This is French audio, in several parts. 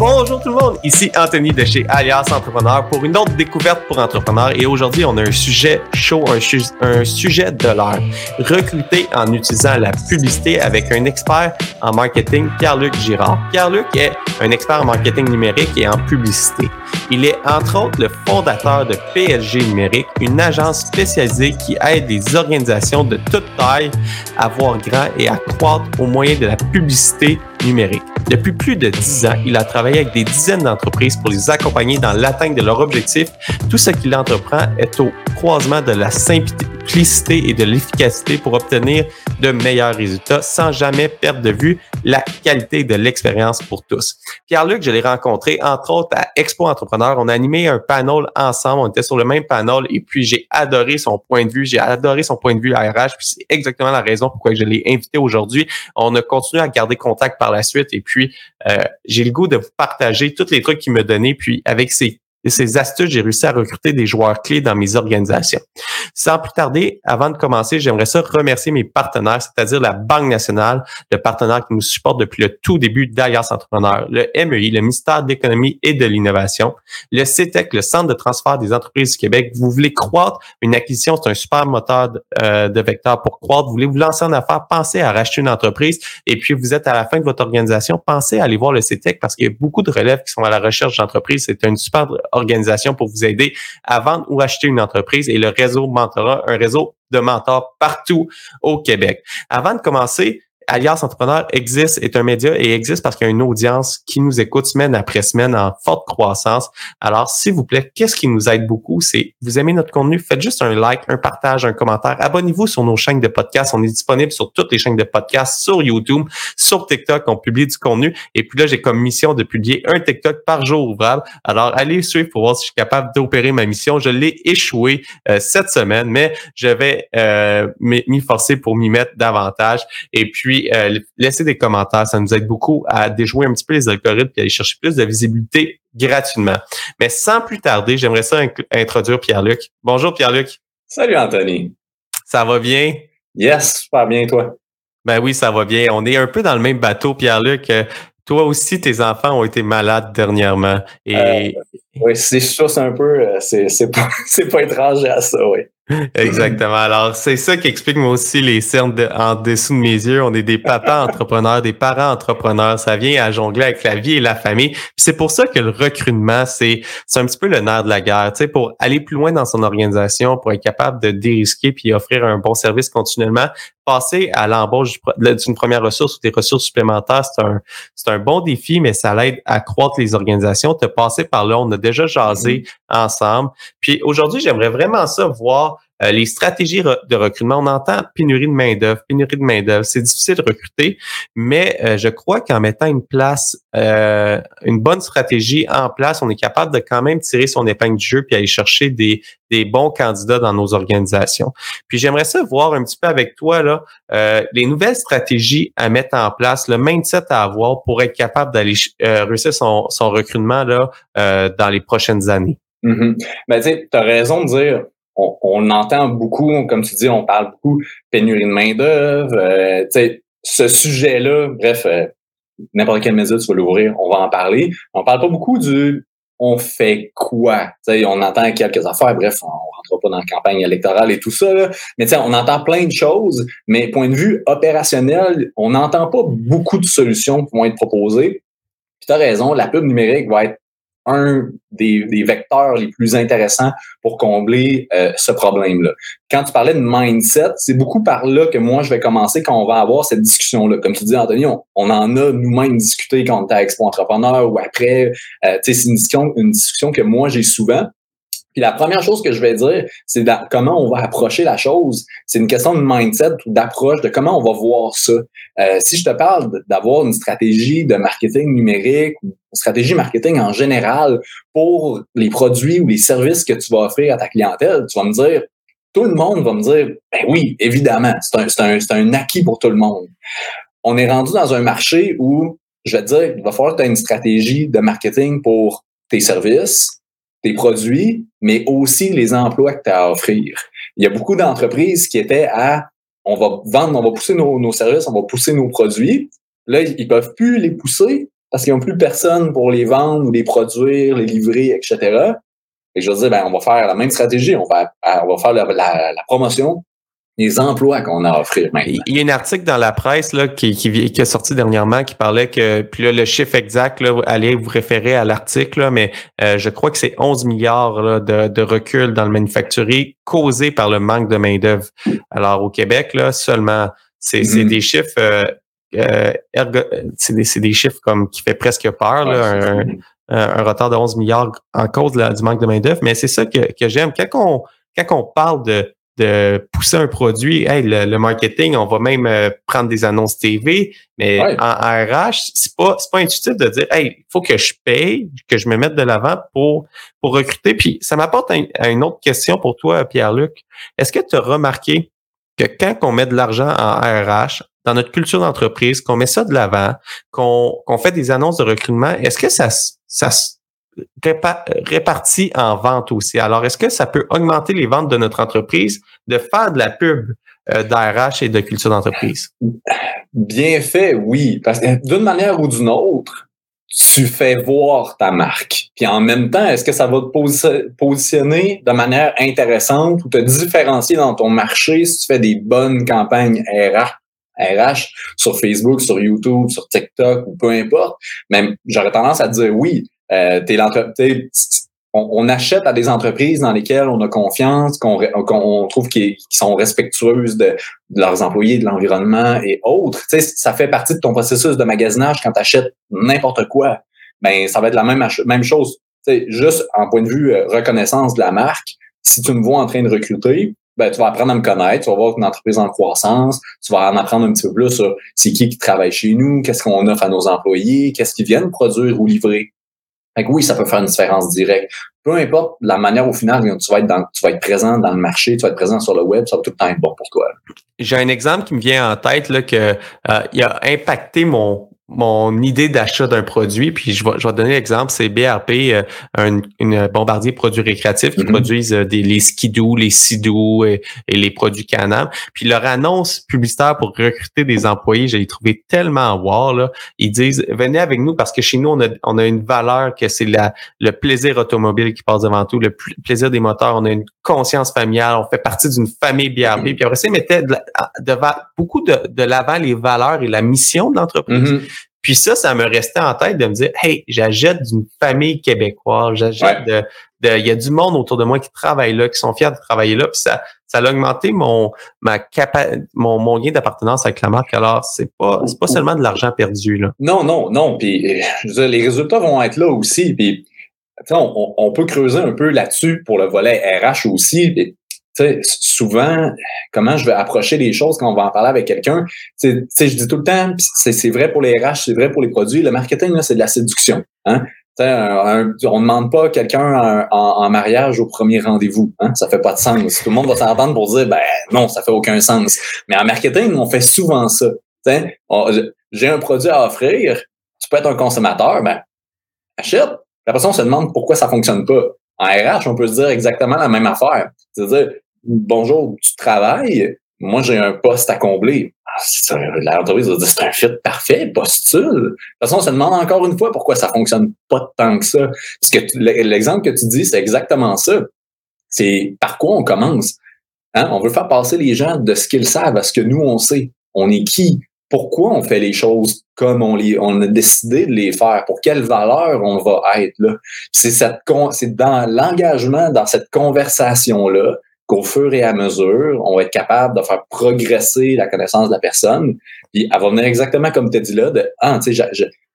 Bonjour tout le monde, ici Anthony de chez Alias Entrepreneur pour une autre découverte pour entrepreneurs et aujourd'hui on a un sujet chaud, un, un sujet de l'heure. Recruter en utilisant la publicité avec un expert en marketing, Pierre-Luc Girard. Pierre-Luc est un expert en marketing numérique et en publicité. Il est entre autres le fondateur de PLG Numérique, une agence spécialisée qui aide les organisations de toute taille à voir grand et à croître au moyen de la publicité numérique. Depuis plus de dix ans, il a travaillé avec des dizaines d'entreprises pour les accompagner dans l'atteinte de leurs objectifs. Tout ce qu'il entreprend est au croisement de la simplicité et de l'efficacité pour obtenir de meilleurs résultats sans jamais perdre de vue la qualité de l'expérience pour tous. Pierre-Luc, je l'ai rencontré entre autres à Expo Entrepreneur. On a animé un panel ensemble, on était sur le même panel et puis j'ai adoré son point de vue, j'ai adoré son point de vue à RH, puis c'est exactement la raison pourquoi je l'ai invité aujourd'hui. On a continué à garder contact par la suite. Et puis euh, j'ai le goût de vous partager tous les trucs qu'il me donnait puis avec ses et ces astuces, j'ai réussi à recruter des joueurs clés dans mes organisations. Sans plus tarder, avant de commencer, j'aimerais ça remercier mes partenaires, c'est-à-dire la Banque nationale, le partenaire qui nous supporte depuis le tout début d'Alias Entrepreneurs, le MEI, le ministère de l'Économie et de l'Innovation, le CETEC, le Centre de transfert des entreprises du Québec. Vous voulez croître, une acquisition, c'est un super moteur de, euh, de vecteur pour croître. Vous voulez vous lancer en affaires, pensez à racheter une entreprise et puis vous êtes à la fin de votre organisation, pensez à aller voir le CETEC parce qu'il y a beaucoup de relèves qui sont à la recherche d'entreprises. C'est une super organisation pour vous aider à vendre ou acheter une entreprise et le réseau Mentorat, un réseau de mentors partout au Québec. Avant de commencer, Alias Entrepreneur existe, est un média et existe parce qu'il y a une audience qui nous écoute semaine après semaine en forte croissance. Alors, s'il vous plaît, qu'est-ce qui nous aide beaucoup? C'est vous aimez notre contenu, faites juste un like, un partage, un commentaire. Abonnez-vous sur nos chaînes de podcast. On est disponible sur toutes les chaînes de podcast, sur YouTube, sur TikTok. On publie du contenu. Et puis là, j'ai comme mission de publier un TikTok par jour ouvrable. Alors, allez suivre pour voir si je suis capable d'opérer ma mission. Je l'ai échoué euh, cette semaine, mais je vais euh, m'y forcer pour m'y mettre davantage. Et puis, euh, laissez des commentaires. Ça nous aide beaucoup à déjouer un petit peu les algorithmes et aller chercher plus de visibilité gratuitement. Mais sans plus tarder, j'aimerais ça introduire Pierre-Luc. Bonjour Pierre-Luc. Salut Anthony. Ça va bien? Yes, super bien toi? Ben oui, ça va bien. On est un peu dans le même bateau, Pierre-Luc. Euh, toi aussi, tes enfants ont été malades dernièrement. Et... Euh, oui, c'est sûr, c'est un peu, c'est pas, pas étrange à ça, oui. Exactement. Alors, c'est ça qui explique moi aussi les cernes en dessous de mes yeux. On est des papas entrepreneurs, des parents entrepreneurs. Ça vient à jongler avec la vie et la famille. c'est pour ça que le recrutement, c'est un petit peu le nerf de la guerre. Tu sais, pour aller plus loin dans son organisation, pour être capable de dérisquer puis offrir un bon service continuellement, passer à l'embauche d'une première ressource ou des ressources supplémentaires, c'est un, c'est un bon défi, mais ça l'aide à croître les organisations. Te passer par là, on a déjà jasé mm-hmm. ensemble. Puis aujourd'hui, j'aimerais vraiment ça voir euh, les stratégies de recrutement, on entend pénurie de main-d'œuvre, pénurie de main-d'œuvre. C'est difficile de recruter, mais euh, je crois qu'en mettant une place, euh, une bonne stratégie en place, on est capable de quand même tirer son épingle du jeu puis aller chercher des, des bons candidats dans nos organisations. Puis j'aimerais ça voir un petit peu avec toi là, les nouvelles stratégies à mettre en place, le mindset à avoir pour être capable d'aller réussir son, son recrutement là dans les prochaines années. Ben, tu as raison de dire on, entend beaucoup, comme tu dis, on parle beaucoup pénurie de main-d'œuvre. Euh, ce sujet-là, bref, euh, n'importe quelle média tu vas l'ouvrir, on va en parler. On parle pas beaucoup du on fait quoi? on entend quelques affaires, bref, on rentre pas dans la campagne électorale et tout ça, là. mais on entend plein de choses, mais point de vue opérationnel, on n'entend pas beaucoup de solutions qui vont être proposées. Tu as raison, la pub numérique va être un des, vecteurs les plus intéressants pour combler euh, ce problème-là. Quand tu parlais de mindset, c'est beaucoup par là que moi, je vais commencer quand on va avoir cette discussion-là. Comme tu dis, Anthony, on, en a nous-mêmes discuté quand on était à Expo Entrepreneur ou après. Euh, c'est une discussion, une discussion que moi, j'ai souvent. Puis la première chose que je vais dire, c'est comment on va approcher la chose. C'est une question de mindset ou d'approche, de comment on va voir ça. Euh, si je te parle d'avoir une stratégie de marketing numérique ou une stratégie marketing en général pour les produits ou les services que tu vas offrir à ta clientèle, tu vas me dire, tout le monde va me dire, ben oui, évidemment, c'est un, un, un acquis pour tout le monde. On est rendu dans un marché où, je vais te dire, il va falloir que tu aies une stratégie de marketing pour tes services, tes produits, mais aussi les emplois que tu as à offrir. il y a beaucoup d'entreprises qui étaient à on va vendre, on va pousser nos, nos services, on va pousser nos produits. Là, ils peuvent plus les pousser parce qu'ils n'ont plus personne pour les vendre ou les produire, les livrer, etc. Et je veux dire, ben, on va faire la même stratégie. On va, on va faire la, promotion les emplois qu'on a à offrir maintenant. Il y a un article dans la presse là, qui, qui, qui est sorti dernièrement qui parlait que, puis là, le chiffre exact, là, allez vous référer à l'article, mais euh, je crois que c'est 11 milliards là, de, de recul dans le manufacturier causé par le manque de main-d'œuvre. Alors, au Québec, là, seulement, c'est mm-hmm. des chiffres. Euh, euh, c'est des, des, chiffres comme qui fait presque peur, là, un, un, retard de 11 milliards en cause du manque de main-d'œuvre. Mais c'est ça que, que j'aime. Quand on, quand on parle de, de pousser un produit. Hey, le, marketing, on va même euh, prendre des annonces TV, mais en, RH, c'est pas c'est pas intuitif de dire hey, il faut que je paye, que je me mette de l'avant pour pour recruter. Puis ça m'apporte à une autre question pour toi, Pierre-Luc. Est-ce que tu as remarqué que quand on met de l'argent en RH, dans notre culture d'entreprise, qu'on met ça de l'avant, qu'on qu'on fait des annonces de recrutement, est-ce que ça ça réparti en vente aussi. Alors, est-ce que ça peut augmenter les ventes de notre entreprise de faire de la pub euh, et de culture d'entreprise? Bien fait, oui. Parce que d'une manière ou d'une autre, tu fais voir ta marque. Puis en même temps, est-ce que ça va te positionner de manière intéressante ou te différencier dans ton marché si tu fais des bonnes campagnes RH? RH sur Facebook, sur YouTube, sur TikTok ou peu importe? Mais j'aurais tendance à dire oui, euh, on, achète à des entreprises dans lesquelles on a confiance, qu'on trouve qu'ils sont respectueuses de, leurs employés, de l'environnement et autres. ça fait partie de ton processus de magasinage quand tu achètes n'importe quoi. Ben, ça va être la même, chose. juste en point de vue euh, reconnaissance de la marque, si tu me vois en train de recruter, ben, tu vas apprendre à me connaître, tu vas voir une entreprise en croissance, tu vas en apprendre un petit peu plus sur c'est qui qui travaille chez nous, qu'est-ce qu'on offre à nos employés, qu'est-ce qu'ils viennent produire ou livrer. Fait oui, ça peut faire une différence directe. Peu importe la manière au final tu vas être dans, tu vas être présent dans le marché, tu vas être présent sur le web, ça va tout le temps être bon pour toi. J'ai un exemple qui me vient en tête là, que euh, il a impacté mon mon idée d'achat d'un produit, puis je vais, je vais donner l'exemple, c'est BRP, euh, un une bombardier produits récréatifs qui mm-hmm. produisent euh, des, les skidoo, les sidou et, les produits Canam. Puis leur annonce publicitaire pour recruter des employés, j'ai trouvé tellement wow. Là. Ils disent, venez avec nous parce que chez nous, on a, on a une valeur que c'est la le plaisir automobile qui passe devant tout, le plaisir des moteurs, on a une conscience familiale, on fait partie d'une famille BRP. Mm-hmm. Puis après ça, ils mettaient devant beaucoup de, de l'avant les valeurs et la mission de l'entreprise. Mm-hmm. Puis ça, ça me restait en tête de me dire, hey, j'achète d'une famille québécoise, j'achète de, de, il y a du monde autour de moi qui travaille là, qui sont fiers de travailler là, puis ça, ça a augmenté mon, ma mon, mon gain d'appartenance avec la marque. Alors, c'est pas, c'est pas seulement de l'argent perdu, là. Non, non, non. Puis, je veux dire, les résultats vont être là aussi. Puis, on, on, peut creuser un peu là-dessus pour le volet RH aussi souvent, comment je vais approcher les choses quand on va en parler avec quelqu'un, je dis tout le temps, c'est vrai pour les RH, c'est vrai pour les produits, le marketing, c'est de la séduction. Hein? on ne demande pas quelqu'un en, mariage au premier rendez-vous. Hein? Ça fait pas de sens. Tout le monde va s'entendre pour dire, ben non, ça fait aucun sens. Mais en marketing, on fait souvent ça. J'ai un produit à offrir, tu peux être un consommateur, ben achète. La personne se demande pourquoi ça fonctionne pas. En RH, on peut se dire exactement la même affaire. C'est-à-dire, bonjour, tu travailles, moi j'ai un poste à combler. Ah, L'entreprise va dire c'est un fit parfait, postule. De toute façon, on se demande encore une fois pourquoi ça fonctionne pas tant que ça. Parce que l'exemple que tu dis, c'est exactement ça. C'est par quoi on commence? Hein? On veut faire passer les gens de ce qu'ils savent à ce que nous on sait. On est qui? pourquoi on fait les choses comme on, les, on a décidé de les faire, pour quelle valeur on va être là? C'est dans l'engagement, dans cette conversation-là, qu'au fur et à mesure, on va être capable de faire progresser la connaissance de la personne. Puis elle va venir exactement comme tu as dit là, de ah, tu sais,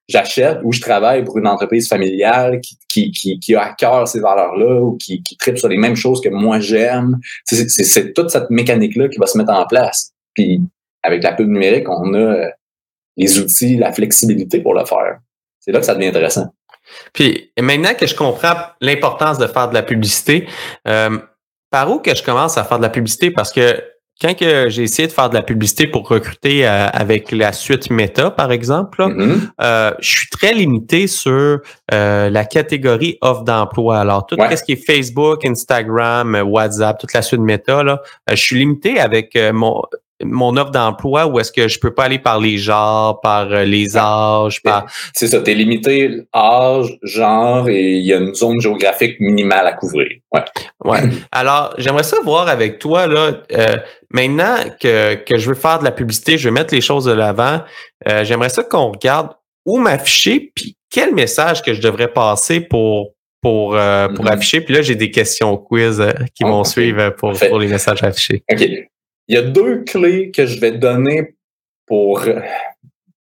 j'achète ou je travaille pour une entreprise familiale qui, qui, qui, qui a à cœur ces valeurs-là ou qui, qui tripe sur les mêmes choses que moi j'aime. C'est toute cette mécanique-là qui va se mettre en place. Puis avec la pub numérique, on a euh, les outils, la flexibilité pour le faire. C'est là que ça devient intéressant. Puis maintenant que je comprends l'importance de faire de la publicité, euh, par où que je commence à faire de la publicité? Parce que quand que j'ai essayé de faire de la publicité pour recruter euh, avec la suite Meta, par exemple, Mhm. euh, je suis très limité sur euh, la catégorie offre d'emploi. Alors, tout Ouais. ce qui est Facebook, Instagram, WhatsApp, toute la suite Meta, là, je suis limité avec mon mon offre d'emploi où est-ce que je peux pas aller par les genres, par euh, les âges, par C'est ça, t'es limité âge, genre, et il y a une zone géographique minimale à couvrir. Ouais. Ouais. Alors, j'aimerais ça voir avec toi, là, euh, maintenant que, que je veux faire de la publicité, je veux mettre les choses de l'avant, euh, j'aimerais ça qu'on regarde où m'afficher, puis quel message que je devrais passer pour pour, euh, pour Mhm. afficher. Puis là, j'ai des questions quiz euh, qui Oh, vont suivre pour, pour les messages affichés. OK. Il y a deux clés que je vais donner pour euh,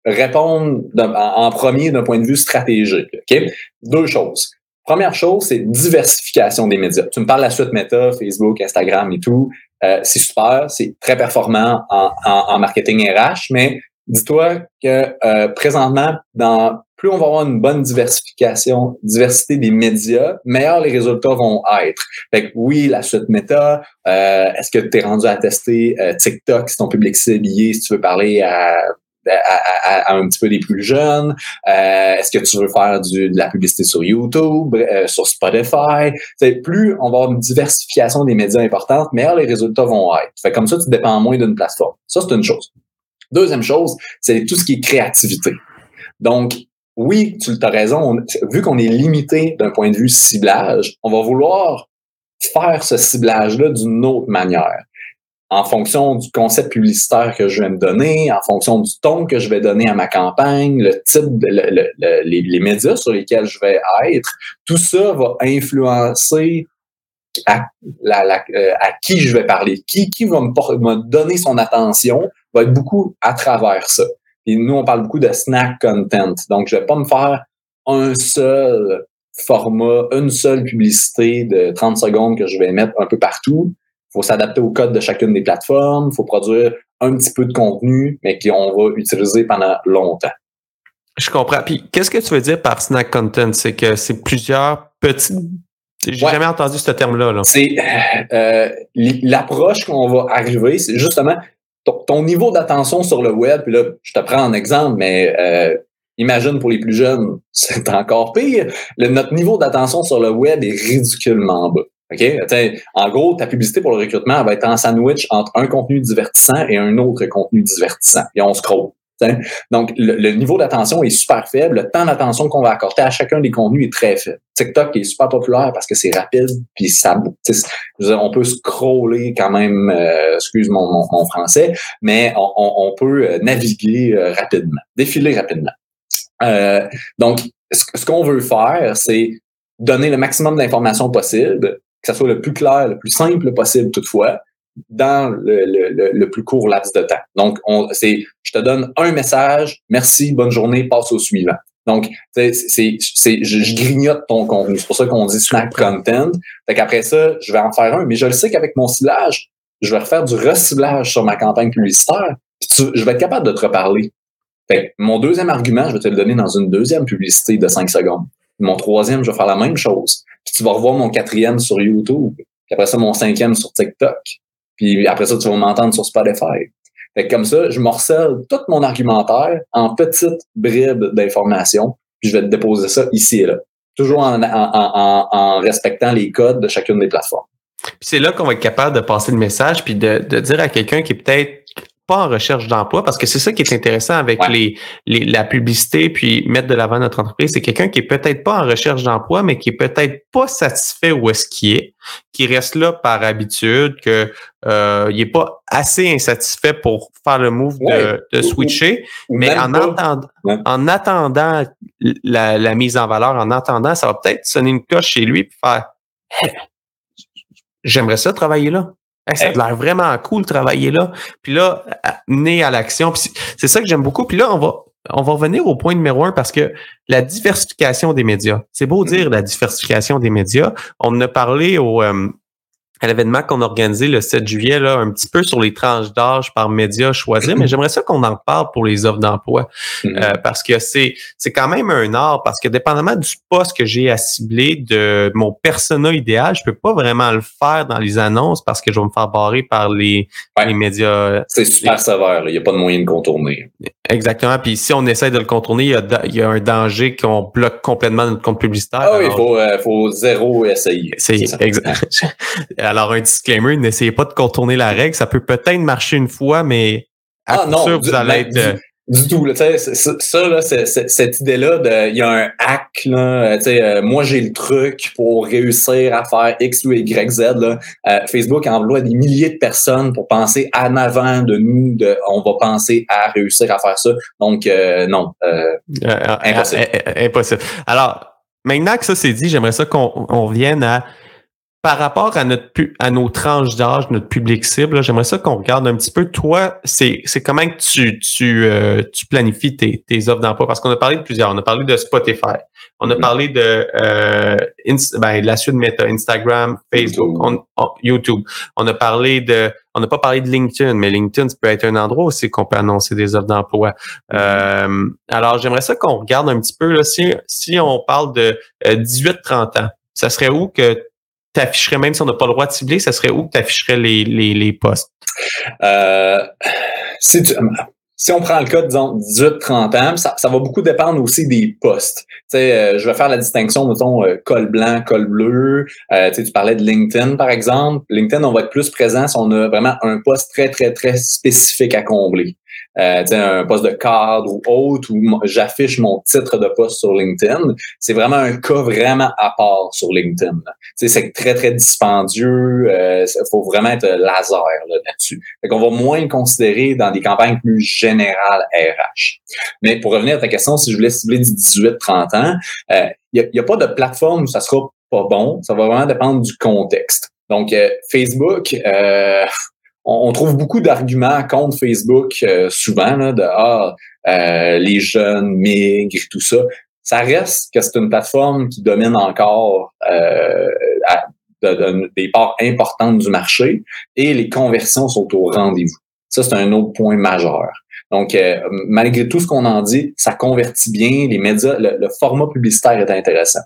répondre en premier d'un point de vue stratégique. OK? Deux choses. Première chose, c'est diversification des médias. Tu me parles la suite Meta, Facebook, Instagram et tout. Euh, c'est super, c'est très performant en, en, en marketing RH, mais dis-toi que euh, présentement, dans plus on va avoir une bonne diversification, diversité des médias, meilleurs les résultats vont être. Fait que oui, la suite Meta, euh, est-ce que tu es rendu à tester euh, TikTok si ton public ciblé, si tu veux parler à, à, à- à un petit peu des plus jeunes? Euh, est-ce que tu veux faire du, de la publicité sur YouTube, euh, sur Spotify? C'est plus on va avoir une diversification des médias importante, meilleurs les résultats vont être. Fait comme ça, tu dépends moins d'une plateforme. Ça, c'est une chose. Deuxième chose, c'est tout ce qui est créativité. Donc, oui, tu as raison. on- vu qu'on est limité d'un point de vue ciblage, on va vouloir faire ce ciblage-là d'une autre manière. En fonction du concept publicitaire que je vais me donner, en fonction du ton que je vais donner à ma campagne, le type, les, médias sur lesquels je vais être, tout ça va influencer à, euh, qui je vais parler, qui, va me donner son attention, va être beaucoup à travers ça. Et nous, on parle beaucoup de snack content. Donc, je vais pas me faire un seul format, une seule publicité de 30 secondes que je vais mettre un peu partout. Il faut s'adapter au code de chacune des plateformes. Il faut produire un petit peu de contenu, mais qu'on va utiliser pendant longtemps. Je comprends. Puis, qu'est-ce que tu veux dire par snack content? C'est que c'est plusieurs petits. J'ai Ouais. jamais entendu ce terme-là. Là. C'est euh, l'approche qu'on va arriver, c'est justement ton, ton niveau d'attention sur le web. Puis là, je te prends un exemple, mais euh, imagine pour les plus jeunes, c'est encore pire. Le- notre niveau d'attention sur le web est ridiculement bas. OK? En gros, ta publicité pour le recrutement va être en sandwich entre un contenu divertissant et un autre contenu divertissant. Et on scroll. Donc, le, niveau d'attention est super faible. Le temps d'attention qu'on va accorder à chacun des contenus est très faible. TikTok est super populaire parce que c'est rapide, puis ça, on peut scroller quand même, euh, excuse mon, mon, mon français, mais on, on, peut euh, naviguer euh, rapidement, défiler rapidement. Euh, donc, ce, qu'on veut faire, c'est donner le maximum d'informations possible, que ça soit le plus clair, le plus simple possible toutefois, dans le, le, le, plus court laps de temps. Donc, on, c'est, je te donne un message, merci, bonne journée, passe au suivant. Donc, c'est, c'est, c'est, je, je grignote ton contenu. C'est pour ça qu'on dit snack content. Fait qu'après ça, je vais en faire un. Mais je le sais qu'avec mon ciblage, je vais refaire du reciblage sur ma campagne publicitaire. Puis tu- je vais être capable de te reparler. Fait que mon deuxième argument, je vais te le donner dans une deuxième publicité de 5 secondes. Mon troisième, je vais faire la même chose. Puis tu vas revoir mon quatrième sur YouTube. Puis après ça, mon cinquième sur TikTok. Puis après ça, tu vas m'entendre sur Spotify. Fait que comme ça, je morcelle tout mon argumentaire en petites bribes d'informations, puis je vais te déposer ça ici et là. Toujours en, en, en, en respectant les codes de chacune des plateformes. Puis c'est là qu'on va être capable de passer le message puis de, de dire à quelqu'un qui est peut-être pas en recherche d'emploi, parce que c'est ça qui est intéressant avec Ouais. les, les, la publicité puis mettre de l'avant notre entreprise. C'est quelqu'un qui est peut-être pas en recherche d'emploi, mais qui est peut-être pas satisfait où est-ce qu'il est, qui reste là par habitude, que euh, il est pas assez insatisfait pour faire le move Ouais. de, de switcher. Ou Mais en, Ouais. en attendant la, la mise en valeur, en attendant, ça va peut-être sonner une cloche chez lui puis faire Hey, J'aimerais ça travailler là. Hey, ça a l'air vraiment cool de travailler là. Puis là, mener à l'action. C'est- c'est ça que j'aime beaucoup. Puis là, on va, on va revenir au point numéro un parce que la diversification des médias. C'est beau dire la diversification des médias. On en a parlé au, euh, à l'événement qu'on a organisé le 7 juillet, là, un petit peu sur les tranches d'âge par médias choisir, mais j'aimerais ça qu'on en parle pour les offres d'emploi. Mhm. Euh, parce que c'est c'est quand même un art, parce que dépendamment du poste que j'ai à cibler, de mon persona idéal, je peux pas vraiment le faire dans les annonces parce que je vais me faire barrer par les, Ouais. les médias. C'est super sévère, là. il n'y a pas de moyen de contourner. Exactement. Puis si on essaie de le contourner, il y a, il y a un danger qu'on bloque complètement notre compte publicitaire. Ah oui, il faut, euh, faut zéro essayer. C'est exact. Alors, un disclaimer, n'essayez pas de contourner la règle. Ça peut peut-être marcher une fois, mais à Ah non, sûr, vous allez ben, être. Du tout, là, ça, là, cette idée-là, de- il y a un hack, là, euh, tu sais, euh, moi j'ai le truc pour réussir à faire X ou Y, Z, là. Euh, Facebook emploie des milliers de personnes pour penser en avant de nous, de, on va penser à réussir à faire ça. Donc, euh, non, euh, euh, Impossible. impossible. Alors, maintenant que ça c'est dit, j'aimerais ça qu'on on revienne à par rapport à notre pu- à nos tranches d'âge, notre public cible, j'aimerais ça qu'on regarde un petit peu. Toi, c'est c'est comment que tu tu euh, tu planifies tes, tes offres d'emploi? Parce qu'on a parlé de plusieurs. On a parlé de Spotify, on a Mhm. parlé de euh, ben, la suite Meta, Instagram, Facebook, YouTube. on- on- YouTube. On a parlé de on n'a pas parlé de LinkedIn, mais LinkedIn, ça peut être un endroit aussi qu'on peut annoncer des offres d'emploi. Euh, alors, j'aimerais ça qu'on regarde un petit peu, là, si, si on parle de 18-30 ans, ça serait où que tu afficherais, même si on n'a pas le droit de cibler, ça serait où que tu afficherais les, les, les postes? Euh, si, tu- si on prend le cas, disons, 18-30 ans, ça, ça va beaucoup dépendre aussi des postes. Tu sais, euh, je vais faire la distinction, mettons, euh, col blanc, col bleu. Euh, tu tu parlais de LinkedIn, par exemple. LinkedIn, on va être plus présent si on a vraiment un poste très, très, très spécifique à combler. Euh, un poste de cadre ou autre, où j'affiche mon titre de poste sur LinkedIn. C'est vraiment un cas vraiment à part sur LinkedIn. là. C'est très, très dispendieux. Il faut vraiment être laser là, là-dessus. Fait qu'on va moins le considérer dans des campagnes plus générales RH. Mais pour revenir à ta question, si je voulais cibler du 18-30 ans, il n'y a, a pas de plateforme où ça sera pas bon. Ça va vraiment dépendre du contexte. Donc, euh, Facebook, euh, on, trouve beaucoup d'arguments contre Facebook euh, souvent, là, de ah, euh, les jeunes migrent, tout ça. Ça reste que c'est une plateforme qui domine encore euh, des parts importantes du marché et les conversions sont au rendez-vous. Ça, c'est un autre point majeur. Donc, euh, malgré tout ce qu'on en dit, ça convertit bien, les médias, le, format publicitaire est intéressant.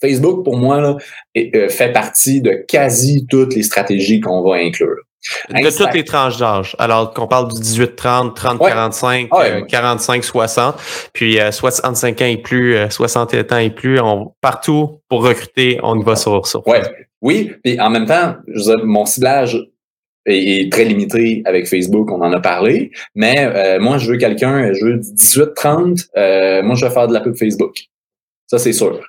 Facebook, pour moi, fait partie de quasi toutes les stratégies qu'on va inclure. De toutes les tranches d'âge. Alors qu'on parle du 18-30, 30-45, Ouais. Ouais. euh, 45-60, puis euh, 65 ans et plus, euh, 61 ans et plus, on, partout pour recruter, on y va sur, Ouais. Oui, puis en même temps, je veux dire, mon ciblage est, est très limité avec Facebook, on en a parlé, mais euh, moi, je veux quelqu'un, je veux du 18-30, euh, moi, je vais faire de la pub Facebook. Ça, c'est sûr.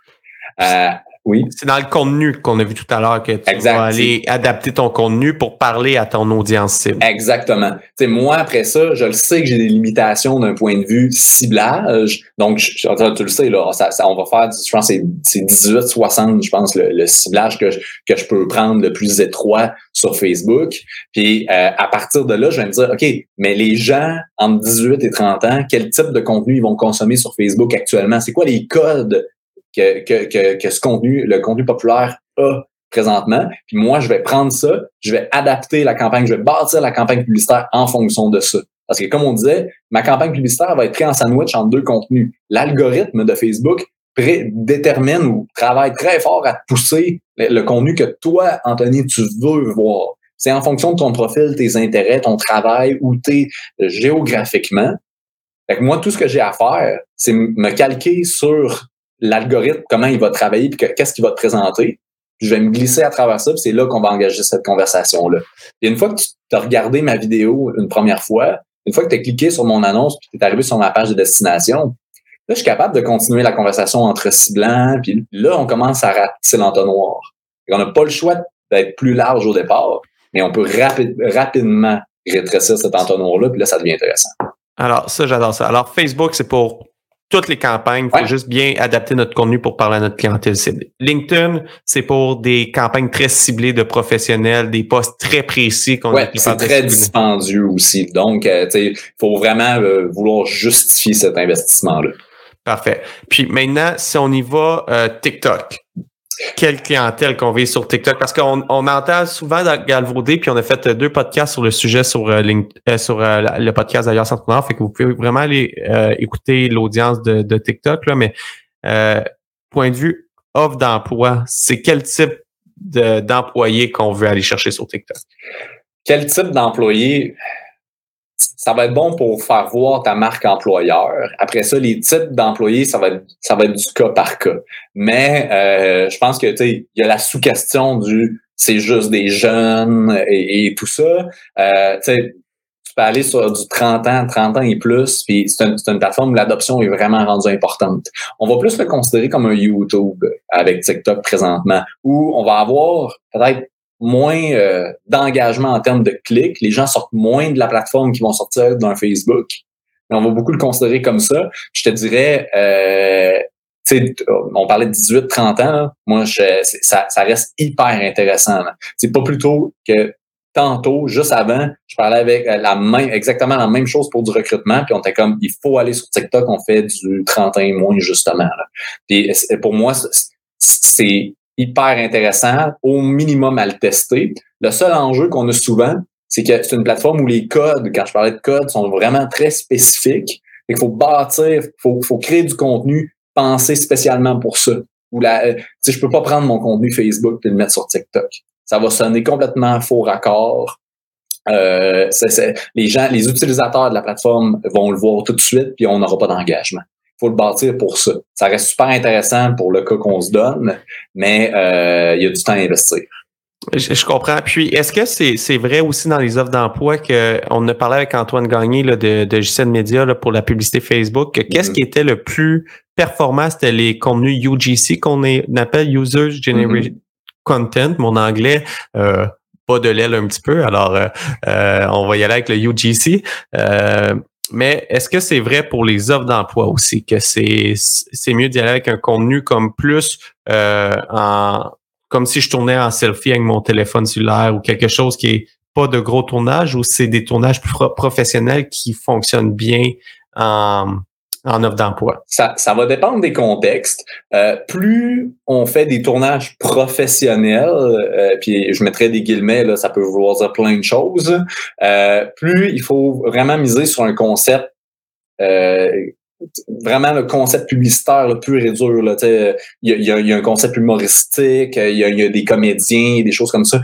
Oui. C'est dans le contenu qu'on a vu tout à l'heure que tu Exact. vas aller adapter ton contenu pour parler à ton audience cible. Exactement. Tu sais, moi, après ça, je le sais que j'ai des limitations d'un point de vue ciblage. Donc, je, je- tu le sais, là, ça, ça- on va faire, je pense, c'est 18-60, je pense, le, le ciblage que je, que je peux prendre le plus étroit sur Facebook. Puis, euh, à partir de là, je vais me dire, OK, mais les gens entre 18 et 30 ans, quel type de contenu ils vont consommer sur Facebook actuellement? C'est quoi les codes que, que, que, que ce contenu, le contenu populaire a présentement. Puis moi, je vais prendre ça, je vais adapter la campagne, je vais bâtir la campagne publicitaire en fonction de ça. Parce que comme on disait, ma campagne publicitaire va être prise en sandwich entre deux contenus. L'algorithme de Facebook détermine ou travaille très fort à te pousser le, contenu que toi, Anthony, tu veux voir. C'est en fonction de ton profil, tes intérêts, ton travail, où tu es géographiquement. Fait que moi, tout ce que j'ai à faire, c'est me calquer sur l'algorithme, comment il va travailler, puis que- qu'est-ce qu'il va te présenter. Je vais me glisser à travers ça, puis c'est là qu'on va engager cette conversation-là. Une fois que tu as regardé ma vidéo une première fois, une fois que tu as cliqué sur mon annonce, puis tu es arrivé sur ma page de destination, là, je suis capable de continuer la conversation entre ciblants, puis là, on commence à ratisser l'entonnoir. On n'a pas le choix d'être plus large au départ, mais on peut rapi- rapidement rétrécir cet entonnoir-là, puis là, ça devient intéressant. Alors, ça, j'adore ça. Alors, Facebook, c'est pour toutes les campagnes. Il faut Ouais. juste bien adapter notre contenu pour parler à notre clientèle cible. LinkedIn, c'est pour des campagnes très ciblées de professionnels, des postes très précis qu'on Ouais, est c'est très dispendieux aussi. Donc, euh, il faut vraiment euh, vouloir justifier cet investissement-là. Parfait. Puis maintenant, si on y va, euh, TikTok. Quelle clientèle qu'on vise sur TikTok? Parce qu'on on entend souvent dans Galvaudé, puis on a fait deux podcasts sur le sujet sur, euh, euh, sur euh, le podcast d'ailleurs Centre fait que vous pouvez vraiment aller écouter l'audience de, de, TikTok, là, mais point de vue offre d'emploi, c'est quel type d'employé qu'on veut aller chercher sur TikTok? Quel type d'employé? Ça va être bon pour faire voir ta marque employeur. Après ça, les types d'employés, ça va être ça va être du cas par cas. Mais euh, je pense que tu sais, il y a la sous-question du c'est juste des jeunes et, tout ça. Euh, tu sais, tu peux aller sur du 30 ans, 30 ans et plus, puis c'est une, une, plateforme où l'adoption est vraiment rendue importante. On va plus le considérer comme un YouTube avec TikTok présentement, où on va avoir peut-être moins euh, d'engagement en termes de clics. Les gens sortent moins de la plateforme qui vont sortir d'un Facebook. On va beaucoup le considérer comme ça. Je te dirais, euh, on parlait de 18-30 ans. Moi, je, ça, ça reste hyper intéressant. C'est pas plutôt que tantôt, juste avant, je parlais avec euh, la même, exactement la même chose pour du recrutement, puis on était comme, il faut aller sur TikTok, on fait du 30 ans et moins, justement. Puis pour moi, c'est hyper intéressant, au minimum à le tester. Le seul enjeu qu'on a souvent, c'est que c'est une plateforme où les codes, quand je parlais de codes, sont vraiment très spécifiques. Il faut bâtir, il faut, faut créer du contenu pensé spécialement pour ça. Ou la, euh, je peux pas prendre mon contenu Facebook et le mettre sur TikTok. Ça va sonner complètement faux raccord. Euh, les gens, les utilisateurs de la plateforme vont le voir tout de suite, puis on n'aura pas d'engagement faut le bâtir pour ça. Ça reste super intéressant pour le cas qu'on se donne, mais euh, il y a du temps à investir. Je, comprends. Puis, est-ce que c'est vrai aussi dans les offres d'emploi qu'on a parlé avec Antoine Gagné là, de, de JCN Media là, pour la publicité Facebook, qu'est-ce mm-hmm. qui était le plus performant? C'était les contenus UGC qu'on appelle User Generated mm-hmm. Content. Mon anglais, euh, pas de l'aile un petit peu, alors euh, euh, on va y aller avec le UGC. Mais est-ce que c'est vrai pour les offres d'emploi aussi, que c'est, c'est mieux d'y aller avec un contenu comme plus euh, en comme si je tournais en selfie avec mon téléphone cellulaire ou quelque chose qui est pas de gros tournage ou c'est des tournages professionnels qui fonctionnent bien en, en offre d'emploi? Ça, ça va dépendre des contextes. Euh, plus on fait des tournages professionnels, euh, puis je mettrai des guillemets, là, ça peut vouloir dire plein de choses, euh, plus il faut vraiment miser sur un concept vraiment le concept publicitaire le pur et dur. Il y a, y, a, y a, un concept humoristique, il y y a, des comédiens, des choses comme ça.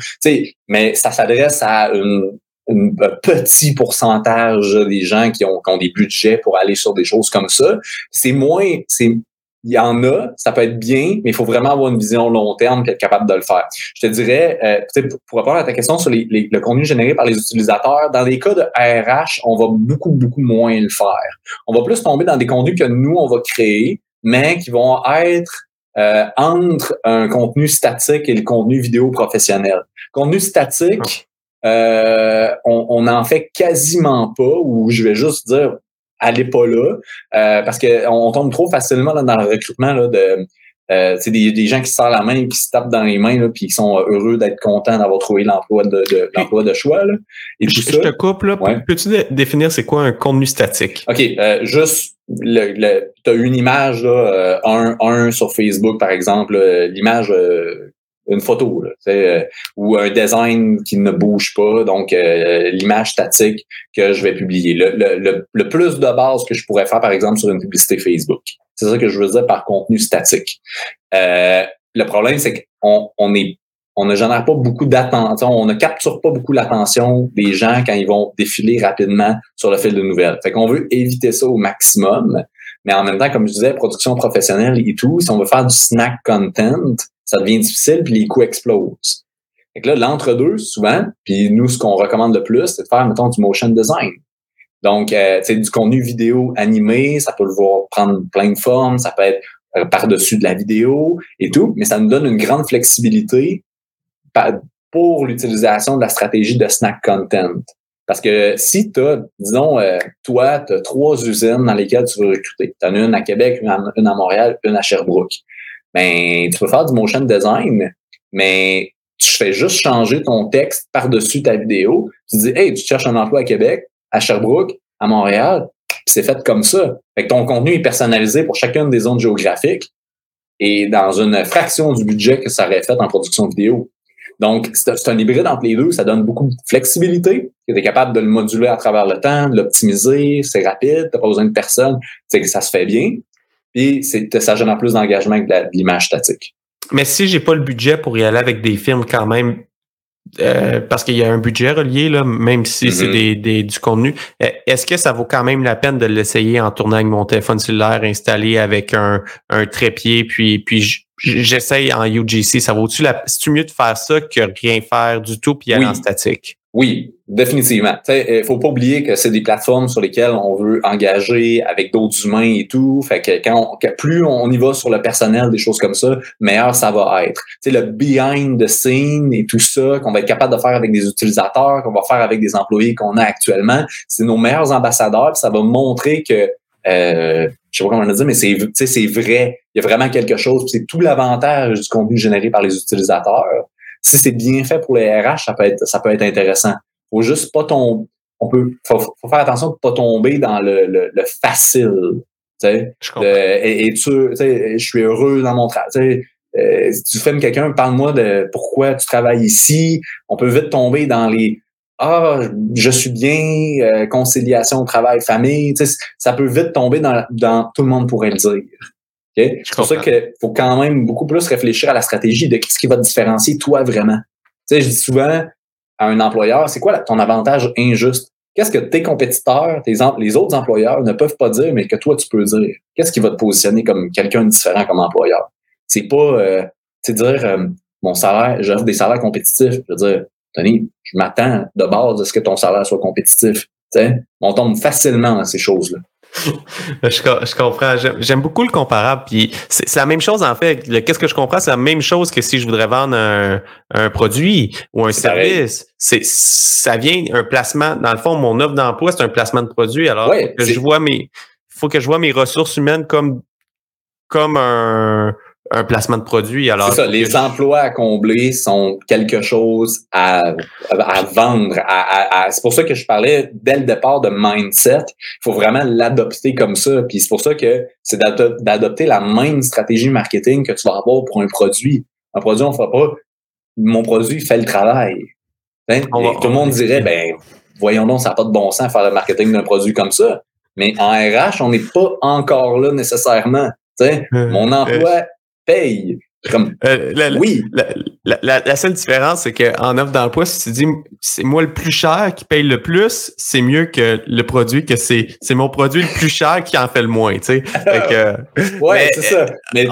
Mais ça s'adresse à une, un petit pourcentage des gens qui ont, qui ont, des budgets pour aller sur des choses comme ça. C'est moins, c'est il y en a, ça peut être bien, mais il faut vraiment avoir une vision long terme pour être capable de le faire. Je te dirais, euh, pour répondre à ta question sur les, le contenu généré par les utilisateurs, dans les cas de RH, on va beaucoup, beaucoup moins le faire. On va plus tomber dans des contenus que nous, on va créer, mais qui vont être euh, entre un contenu statique et le contenu vidéo professionnel. Contenu statique, euh, on n'en fait quasiment pas, ou je vais juste dire, allez pas là, euh, parce qu'on on tombe trop facilement dans le recrutement là, de euh, des, des gens qui se serrent la main et qui se tapent dans les mains là, puis qui sont heureux d'être contents d'avoir trouvé l'emploi de, de l'emploi de choix. Là, et je, te coupe là. Peux-tu définir c'est quoi un contenu statique? OK, euh, juste le, le tu as une image là, un, un sur Facebook, par exemple, l'image une photo, là, euh, ou un design qui ne bouge pas, donc euh, l'image statique que je vais publier. Le, le, le, plus de base que je pourrais faire, par exemple, sur une publicité Facebook. C'est ça que je veux dire par contenu statique. Euh, le problème, c'est qu'on on est on ne génère pas beaucoup d'attention, on ne capture pas beaucoup l'attention des gens quand ils vont défiler rapidement sur le fil de nouvelles. Fait qu'on veut éviter ça au maximum. Mais en même temps, comme je disais, production professionnelle et tout, si on veut faire du snack content, ça devient difficile, puis les coûts explosent. Fait que là, l'entre-deux, souvent, puis nous, ce qu'on recommande le plus, c'est de faire, mettons, du motion design. Donc, euh, du contenu vidéo animé, ça peut le voir prendre plein de formes, ça peut être euh, par-dessus de la vidéo et tout, mais ça nous donne une grande flexibilité pour l'utilisation de la stratégie de snack content. Parce que si tu as, disons, euh, toi, tu as trois usines dans lesquelles tu veux recruter. Tu en as une à Québec, une à Montréal, une à Sherbrooke ben, tu peux faire du motion design, mais tu fais juste changer ton texte par-dessus ta vidéo. Tu dis, hey, tu cherches un emploi à Québec, à Sherbrooke, à Montréal, c'est fait comme ça. Fait que ton contenu est personnalisé pour chacune des zones géographiques. et dans une fraction du budget que ça aurait fait en production vidéo. Donc, c'est un hybride entre les deux. Ça donne beaucoup de flexibilité. Tu es capable de le moduler à travers le temps, de l'optimiser. C'est rapide. Tu pas besoin de personne. C'est que ça se fait bien. Puis, ça génère plus d'engagement que de l'image statique. Mais si j'ai pas le budget pour y aller avec des films quand même euh, parce qu'il y a un budget relié, là, même si c'est mm-hmm. des, du contenu. Euh, est-ce que ça vaut quand même la peine de l'essayer en tournant avec mon téléphone cellulaire installé avec un, un trépied, puis, puis j'essaye en UGC? Ça vaut-tu la. C'est-tu mieux de faire ça que rien faire du tout puis aller en statique? Oui, définitivement. Il euh, faut pas oublier que c'est des plateformes sur lesquelles on veut engager avec d'autres humains et tout. Fait que quand plus on y va sur le personnel, des choses comme ça, meilleur ça va être. sais le behind the scene et tout ça qu'on va être capable de faire avec des utilisateurs, qu'on va faire avec des employés qu'on a actuellement, c'est nos meilleurs ambassadeurs. ça va montrer que euh, je sais pas comment on le dire, mais c'est c'est vrai. Il y a vraiment quelque chose. C'est tout l'avantage du contenu généré par les utilisateurs si c'est bien fait pour les RH, ça peut être, ça peut être intéressant. Faut juste pas tomber, on peut, faut, faire attention de pas tomber dans le, le, le facile. Tu sais, et, tu, sais, je suis heureux dans mon travail. Euh, si tu filmes quelqu'un, parle-moi de pourquoi tu travailles ici. On peut vite tomber dans les ah, je suis bien, euh, conciliation, travail, famille. Tu sais, ça peut vite tomber dans, dans tout le monde pourrait le dire. C'est pour ça qu'il faut quand même beaucoup plus réfléchir à la stratégie de ce qui va te différencier toi vraiment. Tu sais, je dis souvent à un employeur, c'est quoi ton avantage injuste? Qu'est-ce que tes compétiteurs, tes, les autres employeurs ne peuvent pas dire, mais que toi, tu peux dire? Qu'est-ce qui va te positionner comme quelqu'un de différent comme employeur? C'est pas, euh, tu dire, euh, mon salaire, j'offre des salaires compétitifs. Je veux dire, Tony, je m'attends de base à ce que ton salaire soit compétitif. Tu sais, on tombe facilement dans ces choses-là. je, je, comprends. J'aime beaucoup le comparable. Puis c'est la même chose en fait. Qu'est-ce que je comprends, c'est la même chose que si je voudrais vendre un, un produit ou un service. C'est ça vient un placement. Dans le fond, mon offre d'emploi c'est un placement de produit. Alors que je vois mes, faut que je vois mes ressources humaines comme comme un un placement de produit. Alors, c'est ça, les emplois à combler sont quelque chose à, à vendre. À, c'est pour ça que je parlais dès le départ de mindset. Il faut vraiment l'adopter comme ça. Puis c'est pour ça que c'est d'adopter la même stratégie marketing que tu vas avoir pour un produit. Un produit, on ne fera pas mon produit fait le travail. Hein? tout le monde dirait, ben, voyons donc, ça n'a pas de bon sens faire le marketing d'un produit comme ça. Mais en RH, on n'est pas encore là nécessairement. Euh, mon emploi paye. Comme, euh, la, oui. La, seule différence, c'est qu'en offre d'emploi, si tu dis c'est moi le plus cher qui paye le plus, c'est mieux que le produit, que c'est, c'est mon produit le plus cher qui en fait le moins. Tu sais. ouais, c'est ça. Mais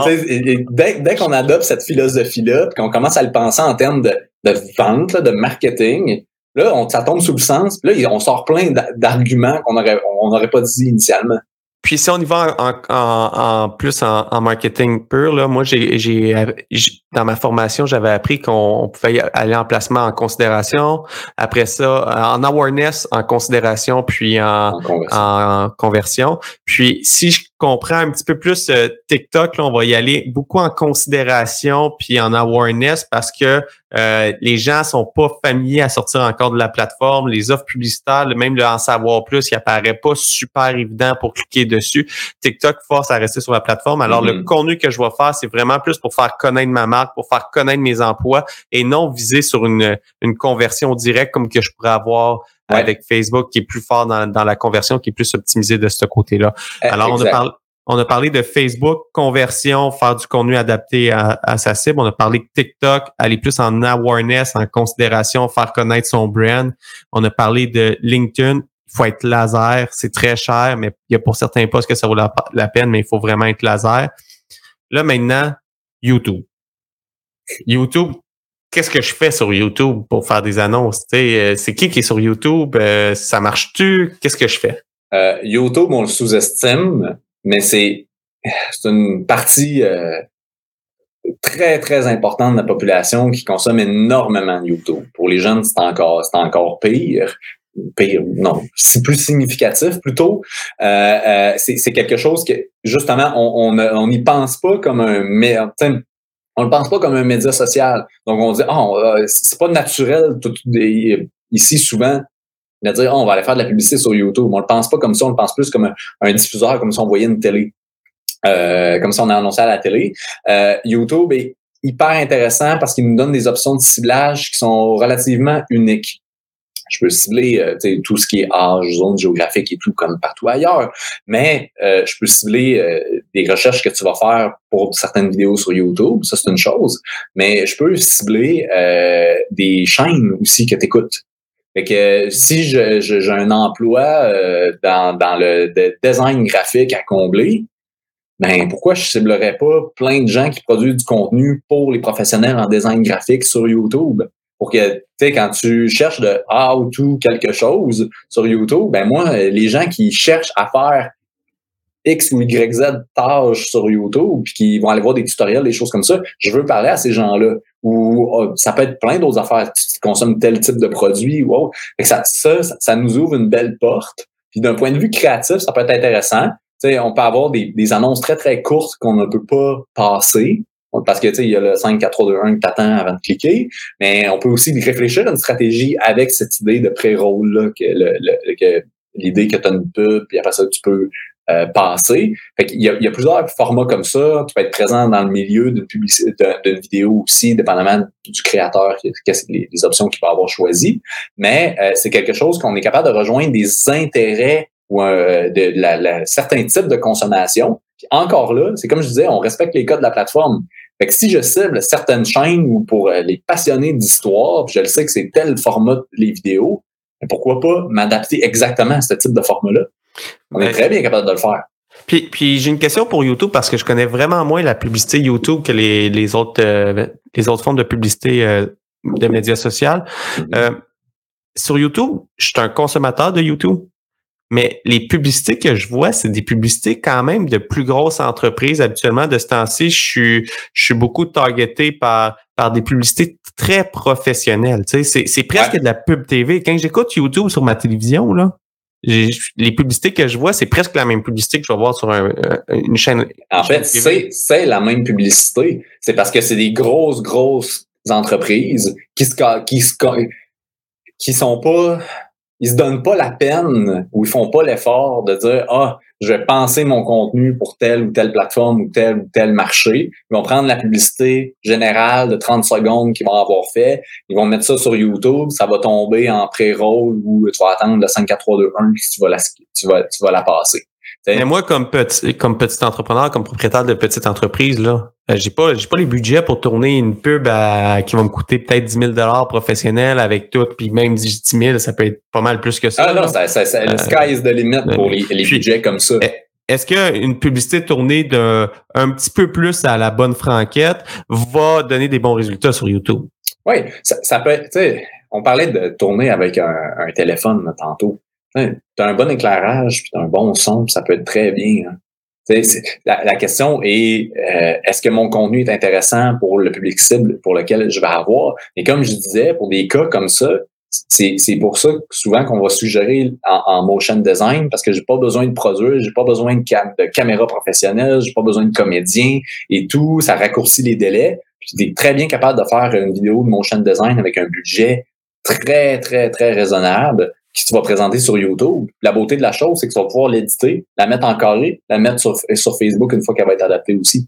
dès, dès qu'on adopte cette philosophie-là, qu'on commence à le penser en termes de, de vente, de marketing, là, on, ça tombe sous le sens. Puis là, on sort plein d'arguments qu'on n'aurait on n'aurait pas dit initialement. Puis si on y va en, en, en plus en, en, marketing pur, là, moi j'ai, j'ai dans ma formation, j'avais appris qu'on pouvait aller en placement en considération. Après ça, en awareness, en considération, puis en, en conversion. Puis si je comprends un petit peu plus euh, TikTok, là, on va y aller beaucoup en considération puis en awareness parce que euh, les gens sont pas familiers à sortir encore de la plateforme. Les offres publicitaires, même le en savoir plus, il apparaît pas super évident pour cliquer dessus. TikTok force à rester sur la plateforme. Alors, le mm-hmm. contenu que je vais faire, c'est vraiment plus pour faire connaître ma marque, pour faire connaître mes emplois et non viser sur une, une conversion directe comme que je pourrais avoir avec Facebook qui est plus fort dans, dans, la conversion, qui est plus optimisé de ce côté-là. Euh, Alors, on a, parlé, on a parlé de Facebook, conversion, faire du contenu adapté à, à, sa cible. On a parlé de TikTok, aller plus en awareness, en considération, faire connaître son brand. On a parlé de LinkedIn. Il faut être laser, c'est très cher, mais il y a pour certains postes que ça vaut la, peine, mais il faut vraiment être laser. Là, maintenant, YouTube. YouTube, qu'est-ce que je fais sur YouTube pour faire des annonces? Euh, c'est qui qui est sur YouTube? Euh, ça marche-tu? Qu'est-ce que je fais? Euh, YouTube, on le sous-estime mais c'est une partie très, très importante de la population qui consomme énormément YouTube. Pour les jeunes, c'est encore, pire. Pire, non, c'est plus significatif plutôt. C'est quelque chose que, justement, on n'y pense pas comme un... On ne pense pas comme un média social. Donc, on dit, oh, c'est pas naturel tout, ici souvent de dire, oh, on va aller faire de la publicité sur YouTube. On ne le pense pas comme ça, on le pense plus comme un, diffuseur, comme si on voyait une télé. comme ça on a annoncé à la télé. YouTube est hyper intéressant parce qu'il nous donne des options de ciblage qui sont relativement uniques. Je peux cibler euh, tout ce qui est âge, zone géographique et tout comme partout ailleurs, mais euh, je peux cibler euh, des recherches que tu vas faire pour certaines vidéos sur YouTube, ça c'est une chose, mais je peux cibler des chaînes aussi que tu écoutes. Fait que si j'ai un emploi dans, dans le design graphique à combler, ben pourquoi je ciblerais pas plein de gens qui produisent du contenu pour les professionnels en design graphique sur YouTube? Pour que, tu sais, quand tu cherches de how to quelque chose sur YouTube, ben moi, les gens qui cherchent à faire X ou YZ tâches sur YouTube, puis qui vont aller voir des tutoriels, des choses comme ça, je veux parler à ces gens-là. Ou oh, ça peut être plein d'autres affaires. Tu consommes tel type de produit ou autre. Ça, ça, ça nous ouvre une belle porte. Puis d'un point de vue créatif, ça peut être intéressant on peut avoir des, des, annonces très, très courtes qu'on ne peut pas passer. Parce que il y a le 5, 4, 3, 2, 1 que t'attends avant de cliquer. Mais on peut aussi réfléchir à une stratégie avec cette idée de pré-roll, là, que, l'idée que tu une pub, puis après ça, tu peux euh, passer. Fait il, y a, il y a plusieurs formats comme ça. Tu peux être présent dans le milieu d'une publicité, d'une vidéo aussi, dépendamment du créateur, les, les options qu'il va avoir choisies. Mais euh, c'est quelque chose qu'on est capable de rejoindre des intérêts ou euh, de la, certains types de consommation. Encore là, c'est comme je disais, on respecte les codes de la plateforme. Fait que si je cible certaines chaînes ou pour euh, les passionnés d'histoire, je le sais que c'est tel format les vidéos, pourquoi pas m'adapter exactement à ce type de format-là? On est très bien capable de le faire. Puis, puis j'ai une question pour YouTube parce que je connais vraiment moins la publicité YouTube que les, les autres euh, les autres formes de publicité de médias sociaux. Mm-hmm. sur YouTube, je suis un consommateur de YouTube. Mais les publicités que je vois, c'est des publicités quand même de plus grosses entreprises. Habituellement, de ce temps-ci, je suis, je suis beaucoup targeté par, par des publicités très professionnelles. Tu sais, c'est, c'est presque de la pub TV. Quand j'écoute YouTube sur ma télévision, là, les publicités que je vois, c'est presque la même publicité que je vais voir sur une chaîne. En fait, c'est, c'est la même publicité. C'est parce que c'est des grosses, grosses entreprises qui se, qui se, qui sont pas ils se donnent pas la peine ou ils font pas l'effort de dire ah je vais penser mon contenu pour telle ou telle plateforme ou tel ou tel marché. Ils vont prendre la publicité générale de 30 secondes qu'ils vont avoir fait. Ils vont mettre ça sur YouTube. Ça va tomber en pré-roll ou tu vas attendre le 5, 4, 3, 2, 1 tu vas la, tu vas, tu vas la passer. Mais moi, comme petit, comme petit entrepreneur, comme propriétaire de petite entreprise, là, euh, j'ai pas, j'ai pas les budgets pour tourner une pub qui va me coûter peut-être 10 000 dollars professionnel avec tout, puis même 10 000, ça peut être pas mal plus que ça. Ah non, ça, ça, le euh, sky is the limit pour les, les budgets comme ça. Est-ce qu'une publicité tournée d'un un petit peu plus à la bonne franquette va donner des bons résultats sur YouTube? Oui, ça, ça peut être, tu sais, on parlait de tourner avec un, un téléphone tantôt tu as un bon éclairage, puis as un bon son, ça peut être très bien. Hein. La, question est euh, est-ce que mon contenu est intéressant pour le public cible pour lequel je vais avoir? Et comme je disais, pour des cas comme ça, c'est pour ça que souvent qu'on va suggérer en, motion design parce que j'ai pas besoin de produire, j'ai pas besoin de, de caméra professionnelle, j'ai pas besoin de comédien et tout, ça raccourcit les délais. Tu très bien capable de faire une vidéo de motion design avec un budget très, très, très raisonnable qui tu vas présenter sur YouTube. La beauté de la chose, c'est que tu vas pouvoir l'éditer, la mettre en carré, la mettre sur, sur Facebook une fois qu'elle va être adaptée aussi.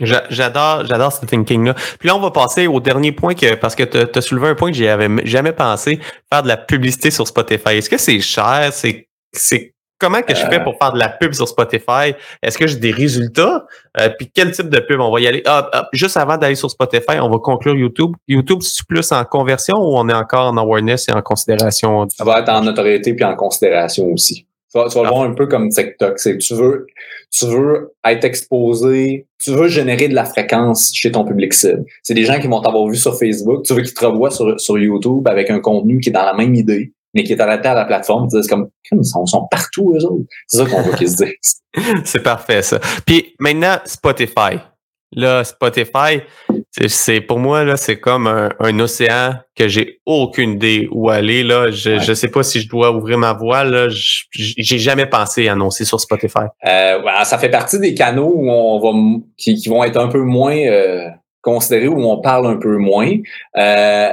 J'adore, j'adore ce thinking-là. Puis là, on va passer au dernier point que, parce que tu as soulevé un point que j'y avais jamais pensé, faire de la publicité sur Spotify. Est-ce que c'est cher? C'est, c'est comment que je fais euh. pour faire de la pub sur Spotify? Est-ce que j'ai des résultats? Euh, puis quel type de pub? On va y aller? Ah, ah, juste avant d'aller sur Spotify, on va conclure YouTube. YouTube, c'est plus en conversion ou on est encore en awareness et en considération? Ça va être en notoriété puis en considération aussi. Tu vas, le voir un peu comme TikTok. C'est tu veux, tu veux être exposé, tu veux générer de la fréquence chez ton public cible. C'est des gens qui vont t'avoir vu sur Facebook, tu veux qu'ils te revoient sur, sur YouTube avec un contenu qui est dans la même idée mais qui est arrêté à la plateforme. C'est comme, ils sont, sont, partout, eux autres. C'est ça qu'on veut qu'ils se disent. c'est parfait, ça. Puis maintenant, Spotify. Là, Spotify, c'est pour moi, là, c'est comme un, océan que j'ai aucune idée où aller. Là. Je je sais pas si je dois ouvrir ma voie. Là. J'ai jamais pensé à annoncer sur Spotify. Euh, ça fait partie des canaux où on va qui, qui vont être un peu moins euh, considérés, où on parle un peu moins. Euh,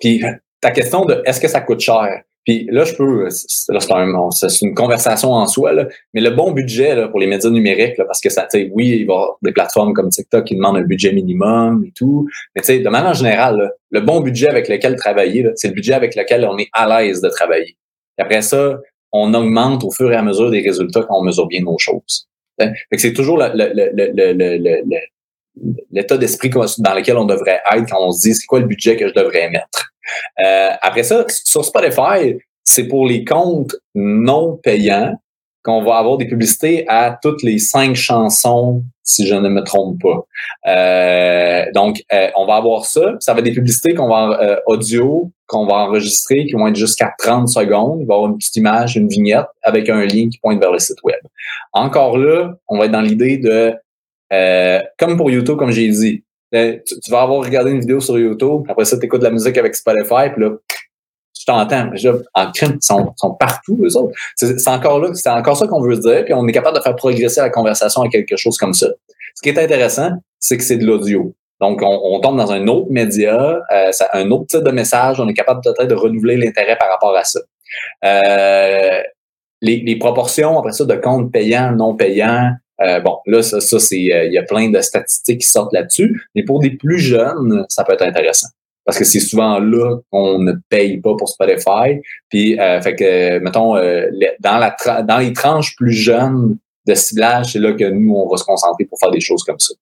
puis ta question de est-ce que ça coûte cher? Puis là, je peux, c'est une conversation en soi, là, mais le bon budget là, pour les médias numériques, là, parce que ça, oui, il va y avoir des plateformes comme TikTok qui demandent un budget minimum et tout, mais de manière générale, le bon budget avec lequel travailler, c'est le budget avec lequel on est à l'aise de travailler. Et après ça, on augmente au fur et à mesure des résultats quand on mesure bien nos choses. c'est toujours l'état d'esprit dans lequel on devrait être quand on se dit c'est quoi le budget que je devrais mettre? Euh, après ça, sur Spotify, c'est pour les comptes non payants qu'on va avoir des publicités à toutes les cinq chansons, si je ne me trompe pas. Euh, donc, euh, on va avoir ça. Ça va être des publicités qu'on va audio, qu'on va enregistrer, qui vont être jusqu'à 30 secondes. Il va y avoir une petite image, une vignette avec un lien qui pointe vers le site web. Encore là, on va être dans l'idée de, comme pour YouTube, comme j'ai dit, tu, vas avoir regardé une vidéo sur YouTube, après ça, tu écoutes de la musique avec Spotify, puis là, tu t'entends. En crime, ils sont, partout, eux autres. C'est encore là, c'est encore ça qu'on veut dire, puis on est capable de faire progresser la conversation à quelque chose comme ça. Ce qui est intéressant, c'est que c'est de l'audio. Donc, on, tombe dans un autre média, euh, un autre type de message, on est capable peut-être de renouveler l'intérêt par rapport à ça. Euh, les, les, proportions, après ça, de comptes payants, non payants, euh, bon, là, ça, ça c'est, euh, il y a plein de statistiques qui sortent là-dessus. Mais pour des plus jeunes, ça peut être intéressant. Parce que c'est souvent là qu'on ne paye pas pour Spotify. Puis, euh, fait que, mettons, dans, la dans les tranches plus jeunes de ciblage, c'est là que nous, on va se concentrer pour faire des choses comme ça.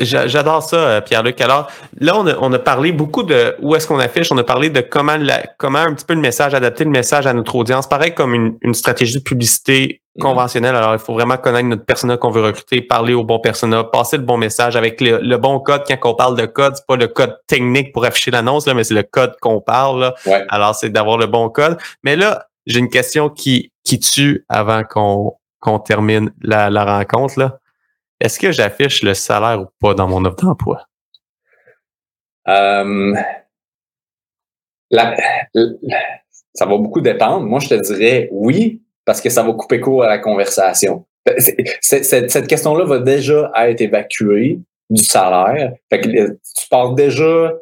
J'adore ça, euh, Pierre-Luc. Alors, là, on a, on a, parlé beaucoup de où est-ce qu'on affiche, on a parlé de comment, la, comment un petit peu le message, adapter le message à notre audience. Pareil comme une, une stratégie de publicité mm-hmm. conventionnelle. Alors, il faut vraiment connaître notre persona qu'on veut recruter, parler au bon persona, passer le bon message avec le, bon code. Quand on parle de code, c'est pas le code technique pour afficher l'annonce, mais c'est le code qu'on parle. Alors, c'est d'avoir le bon code. Mais là, j'ai une question qui, qui tue avant qu'on qu'on termine la, la rencontre. Là est-ce que j'affiche le salaire ou pas dans mon offre d'emploi? Euh, ça va beaucoup dépendre. Moi, je te dirais oui, parce que ça va couper court à la conversation. cette question-là va déjà être évacuée du salaire. Fait que euh, tu pars déjà,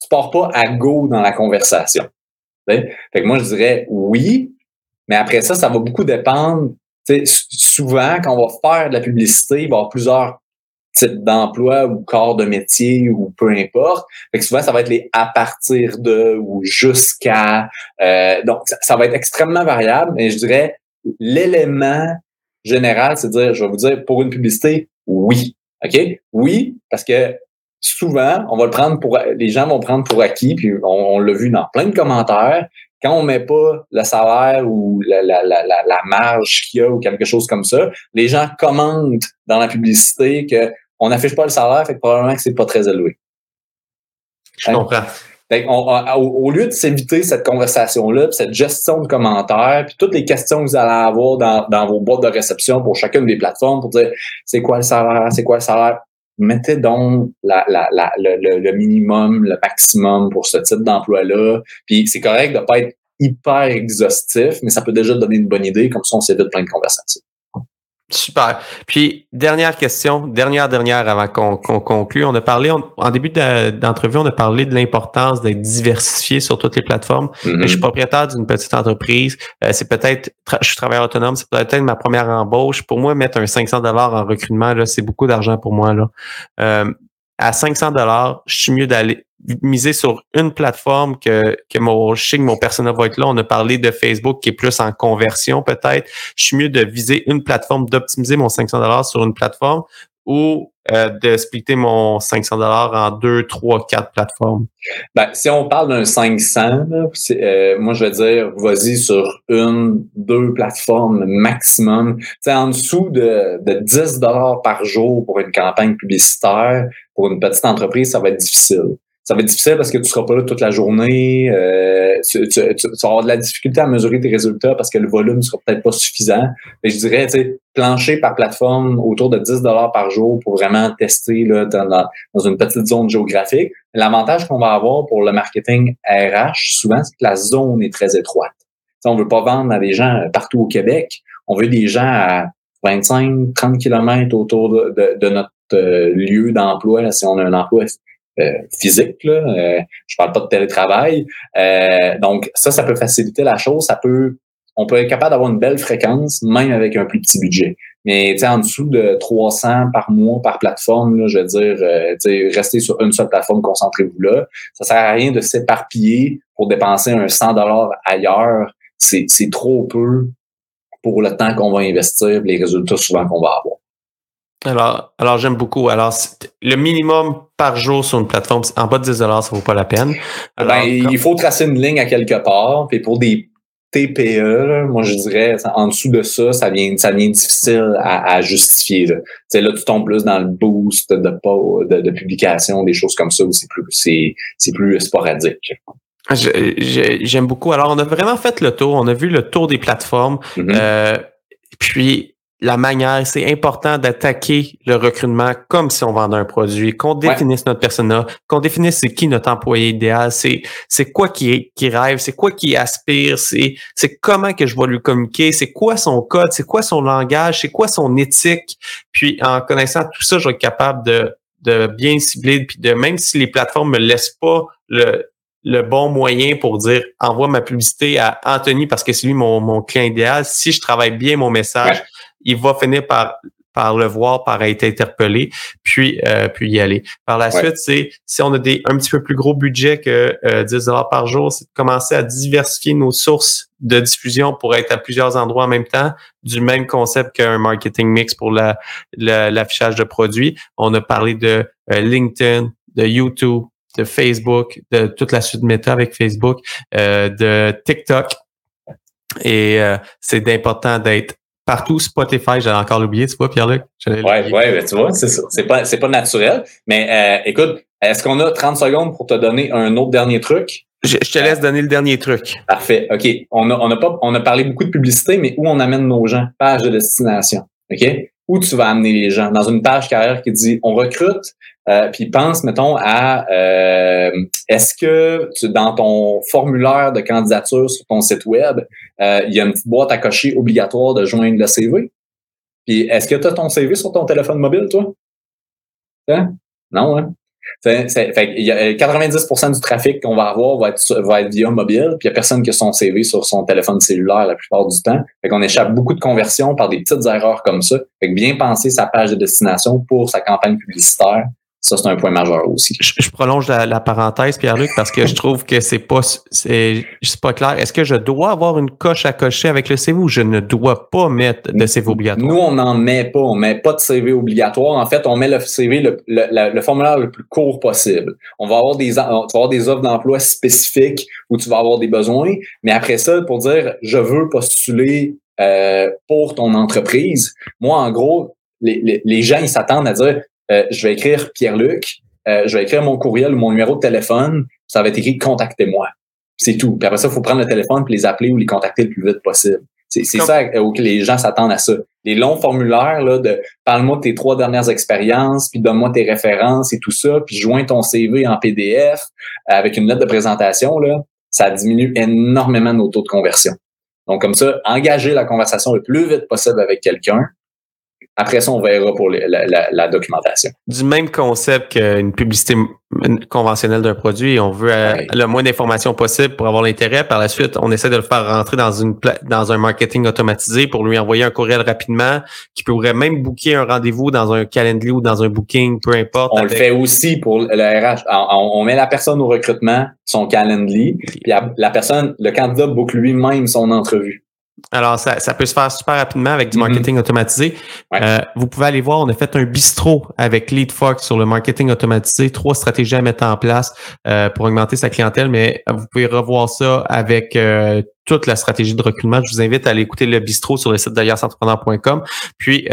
tu pars pas à go dans la conversation. Fait que moi, je dirais oui, mais après ça, ça va beaucoup dépendre souvent, quand on va faire de la publicité, il va y avoir plusieurs types d'emplois ou corps de métier ou peu importe. Fait souvent, ça va être les à partir de ou jusqu'à. Euh, donc, ça, va être extrêmement variable, mais je dirais l'élément général, c'est dire, je vais vous dire, pour une publicité, oui. OK? Oui, parce que souvent, on va le prendre pour, les gens vont prendre pour acquis, puis on l'a vu dans plein de commentaires, quand on met pas le salaire ou la, la, la, la marge qu'il y a ou quelque chose comme ça, les gens commentent dans la publicité que on n'affiche pas le salaire, fait que probablement que c'est pas très élevé. Je comprends. au, lieu de s'éviter cette conversation-là, cette gestion de commentaires, puis toutes les questions que vous allez avoir dans, dans vos boîtes de réception pour chacune des plateformes pour dire c'est quoi le salaire, c'est quoi le salaire, mettez donc la, la, la, le, le, minimum, le maximum pour ce type d'emploi-là. Puis c'est correct de pas être hyper exhaustif, mais ça peut déjà donner une bonne idée, comme ça on s'évite plein de conversations. Super. Puis, dernière question, dernière, dernière avant qu'on conclue. On a parlé, en début d'entrevue, on a parlé de l'importance d'être diversifié sur toutes les plateformes. Mm-hmm. Je suis propriétaire d'une petite entreprise. Euh, c'est peut-être, je suis travailleur autonome, c'est peut-être ma première embauche. Pour moi, mettre un 500 dollars en recrutement, là, c'est beaucoup d'argent pour moi. Là. Euh, à 500 dollars, je suis mieux d'aller miser sur une plateforme que, que mon, je mon personnel va être là. On a parlé de Facebook qui est plus en conversion peut-être. Je suis mieux de viser une plateforme, d'optimiser mon 500 dollars sur une plateforme ou euh, de splitter mon 500 dollars en deux, trois, quatre plateformes? Ben, si on parle d'un 500, euh, moi je vais dire, vas-y sur une, deux plateformes maximum. sais, en dessous de, de 10 dollars par jour pour une campagne publicitaire, pour une petite entreprise, ça va être difficile ça va être difficile parce que tu seras pas là toute la journée. Euh, tu, tu, vas avoir de la difficulté à mesurer tes résultats parce que le volume sera peut-être pas suffisant. Mais je dirais, tu sais, plancher par plateforme autour de 10 dollars par jour pour vraiment tester là, dans, dans une petite zone géographique. L'avantage qu'on va avoir pour le marketing RH, souvent, c'est que la zone est très étroite. On on veut pas vendre à des gens partout au Québec. On veut des gens à 25, 30 kilomètres autour de, de, notre euh, lieu d'emploi, si on a un emploi physique. Là. Euh, je parle pas de télétravail. donc, ça, ça peut faciliter la chose. Ça peut on peut être capable d'avoir une belle fréquence, même avec un plus petit budget. Mais en dessous de 300 par mois par plateforme, je veux dire, euh, rester sur une seule plateforme, concentrez-vous là. Ça sert à rien de s'éparpiller pour dépenser un 100 dollars ailleurs. C'est trop peu pour le temps qu'on va investir, les résultats souvent qu'on va avoir. Alors, alors j'aime beaucoup. Alors, le minimum par jour sur une plateforme, en bas de 10 ça vaut pas la peine. Ben, il faut tracer une ligne à quelque part. Puis pour des TPE, moi je dirais, en dessous de ça, ça vient, ça vient difficile à, justifier. Là. là, tu tombes plus dans le boost de, de, de publication, des choses comme ça, où c'est plus, c'est, c'est plus sporadique. J'aime beaucoup. Alors, on a vraiment fait le tour. On a vu le tour des plateformes. Mm-hmm. euh, puis, la manière, c'est important d'attaquer le recrutement comme si on vendait un produit, qu'on définisse notre persona, qu'on définisse c'est qui notre employé idéal, c'est c'est quoi qui qui rêve, c'est quoi qui aspire, c'est c'est comment que je vais lui communiquer, c'est quoi son code, c'est quoi son langage, c'est quoi son éthique. Puis en connaissant tout ça, je vais être capable de de bien cibler puis de même si les plateformes me laissent pas le le bon moyen pour dire envoie ma publicité à Anthony parce que c'est lui mon, mon client idéal. Si je travaille bien mon message, il va finir par par le voir, par être interpellé, puis euh, puis y aller. Par la suite, c'est si on a des un petit peu plus gros budget que euh, 10 dollars par jour, c'est de commencer à diversifier nos sources de diffusion pour être à plusieurs endroits en même temps, du même concept qu'un marketing mix pour la, l'affichage de produits. On a parlé de euh, LinkedIn, de YouTube, de Facebook, de toute la suite méta avec Facebook, euh, de TikTok. Et euh, c'est d'important d'être partout. Spotify, j'avais encore oublié, tu vois, Pierre-Luc? Oui, ouais, tu vois, c'est ça. C'est pas, c'est pas naturel. Mais euh, écoute, est-ce qu'on a 30 secondes pour te donner un autre dernier truc? Je, te laisse donner le dernier truc. Parfait. OK. On a, on a pas, on a parlé beaucoup de publicité, mais où on amène nos gens? Page de destination. OK? Où tu vas amener les gens? Dans une page carrière qui dit on recrute, euh, puis pense, mettons, à euh, est-ce que tu, dans ton formulaire de candidature sur ton site web, euh, il y a une boîte à cocher obligatoire de joindre le CV? Puis est-ce que tu as ton CV sur ton téléphone mobile, toi? Hein? Non, hein? Fait, y a 90% du trafic qu'on va avoir va être, va être via mobile, puis il n'y a personne qui a son CV sur son téléphone cellulaire la plupart du temps. Fait qu'on échappe beaucoup de conversions par des petites erreurs comme ça. Fait que bien penser sa page de destination pour sa campagne publicitaire, ça, c'est un point majeur aussi. Je, prolonge la, parenthèse, Pierre-Luc, parce que je trouve que c'est pas c'est pas clair. Est-ce que je dois avoir une coche à cocher avec le CV ou je ne dois pas mettre de CV obligatoire? Nous, on n'en met pas. On met pas de CV obligatoire. En fait, on met le CV, le, le, formulaire le plus court possible. On va avoir des, tu vas avoir des offres d'emploi spécifiques où tu vas avoir des besoins. Mais après ça, pour dire, je veux postuler euh, pour ton entreprise, moi, en gros, les, les, les gens, ils s'attendent à dire, euh, je vais écrire Pierre-Luc, euh, je vais écrire mon courriel ou mon numéro de téléphone, ça va être écrit Contactez-moi. C'est tout. Puis après ça, il faut prendre le téléphone et les appeler ou les contacter le plus vite possible. C'est ça que les gens s'attendent à ça. Les longs formulaires là, de parle-moi de tes trois dernières expériences, puis donne-moi tes références et tout ça, puis joins ton CV en PDF avec une lettre de présentation, là, ça diminue énormément nos taux de conversion. Donc, comme ça, engager la conversation le plus vite possible avec quelqu'un, après ça, on verra pour la, documentation. Du même concept qu'une publicité conventionnelle d'un produit, on veut euh, le moins d'informations possible pour avoir l'intérêt. Par la suite, on essaie de le faire rentrer dans une dans un marketing automatisé pour lui envoyer un courriel rapidement, qui pourrait même booker un rendez-vous dans un calendrier ou dans un booking, peu importe. On le fait aussi pour le RH. On, met la personne au recrutement, son calendrier, puis la personne, le candidat book lui-même son entrevue. Alors, ça, ça, peut se faire super rapidement avec du mm-hmm. marketing automatisé. Euh, vous pouvez aller voir, on a fait un bistrot avec LeadFox sur le marketing automatisé, trois stratégies à mettre en place euh, pour augmenter sa clientèle, mais vous pouvez revoir ça avec euh, toute la stratégie de recrutement. Je vous invite à aller écouter le bistrot sur le site d'aliasentrepreneur.com. Puis,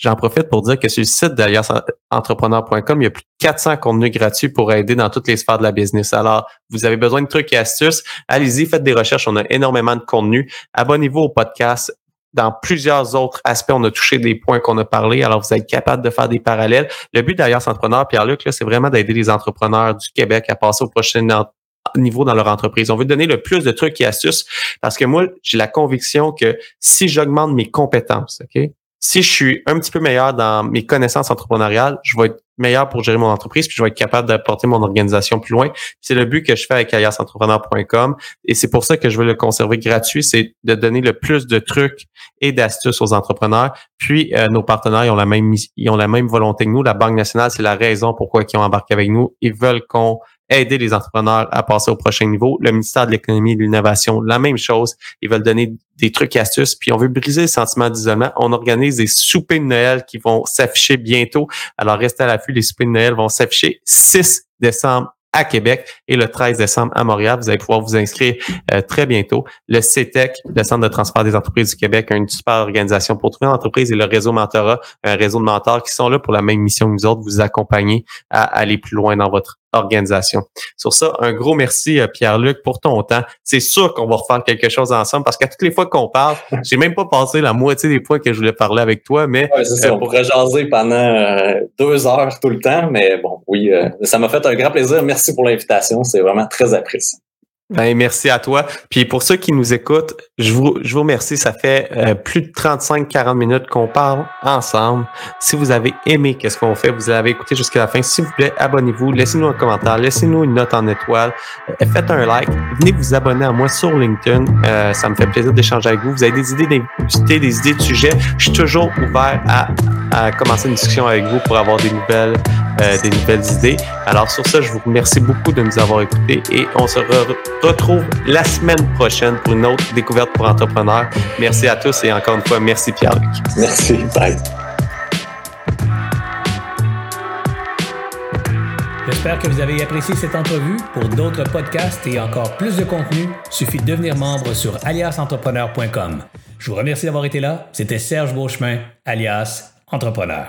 J'en profite pour dire que sur le site d'aliasentrepreneur.com, il y a plus de 400 contenus gratuits pour aider dans toutes les sphères de la business. Alors, vous avez besoin de trucs et astuces, allez-y, faites des recherches. On a énormément de contenu. Abonnez-vous au podcast. Dans plusieurs autres aspects, on a touché des points qu'on a parlé. Alors, vous êtes capable de faire des parallèles. Le but d'Alias Entrepreneur, Pierre-Luc, c'est vraiment d'aider les entrepreneurs du Québec à passer au prochain niveau dans leur entreprise. On veut donner le plus de trucs et astuces parce que moi, j'ai la conviction que si j'augmente mes compétences, OK, si je suis un petit peu meilleur dans mes connaissances entrepreneuriales, je vais être meilleur pour gérer mon entreprise, puis je vais être capable d'apporter mon organisation plus loin. C'est le but que je fais avec aliasentrepreneur.com et c'est pour ça que je veux le conserver gratuit, c'est de donner le plus de trucs et d'astuces aux entrepreneurs. Puis euh, nos partenaires ont la même ils ont la même volonté que nous. La Banque nationale, c'est la raison pourquoi ils ont embarqué avec nous. Ils veulent qu'on aider les entrepreneurs à passer au prochain niveau. Le ministère de l'économie et de l'innovation, la même chose. Ils veulent donner des trucs et astuces. Puis on veut briser le sentiment d'isolement. On organise des soupers de Noël qui vont s'afficher bientôt. Alors restez à l'affût. Les soupers de Noël vont s'afficher 6 décembre à Québec et le 13 décembre à Montréal. Vous allez pouvoir vous inscrire euh, très bientôt. Le CETEC, le Centre de transport des entreprises du Québec, une super organisation pour trouver une entreprise et le réseau Mentorat, un réseau de mentors qui sont là pour la même mission que nous autres, vous accompagner à aller plus loin dans votre organisation. Sur ça, un gros merci, euh, Pierre-Luc, pour ton temps. C'est sûr qu'on va refaire quelque chose ensemble parce qu'à toutes les fois qu'on parle, j'ai même pas passé la moitié des fois que je voulais parler avec toi, mais... Ouais, ça, euh, on pourrait jaser pendant euh, deux heures tout le temps, mais bon, oui, ça m'a fait un grand plaisir. Merci pour l'invitation, c'est vraiment très apprécié. Ben, merci à toi. Puis pour ceux qui nous écoutent, je vous, je vous remercie. Ça fait euh, plus de 35-40 minutes qu'on parle ensemble. Si vous avez aimé qu'est-ce qu'on fait, vous avez écouté jusqu'à la fin, s'il vous plaît, abonnez-vous, laissez-nous un commentaire, laissez-nous une note en étoile, euh, faites un like, venez vous abonner à moi sur LinkedIn. Euh, ça me fait plaisir d'échanger avec vous. Vous avez des idées d'inviter, des idées de sujets. Je suis toujours ouvert à, à commencer une discussion avec vous pour avoir des nouvelles, des nouvelles idées. Alors sur ça, je vous remercie beaucoup de nous avoir écoutés et on se revoit retrouve la semaine prochaine pour une autre découverte pour entrepreneurs. Merci à tous et encore une fois, merci Pierre-Luc. Merci. Bye. J'espère que vous avez apprécié cette entrevue. Pour d'autres podcasts et encore plus de contenu, suffit de devenir membre sur aliasentrepreneur.com. Je vous remercie d'avoir été là. C'était Serge Beauchemin, alias Entrepreneur.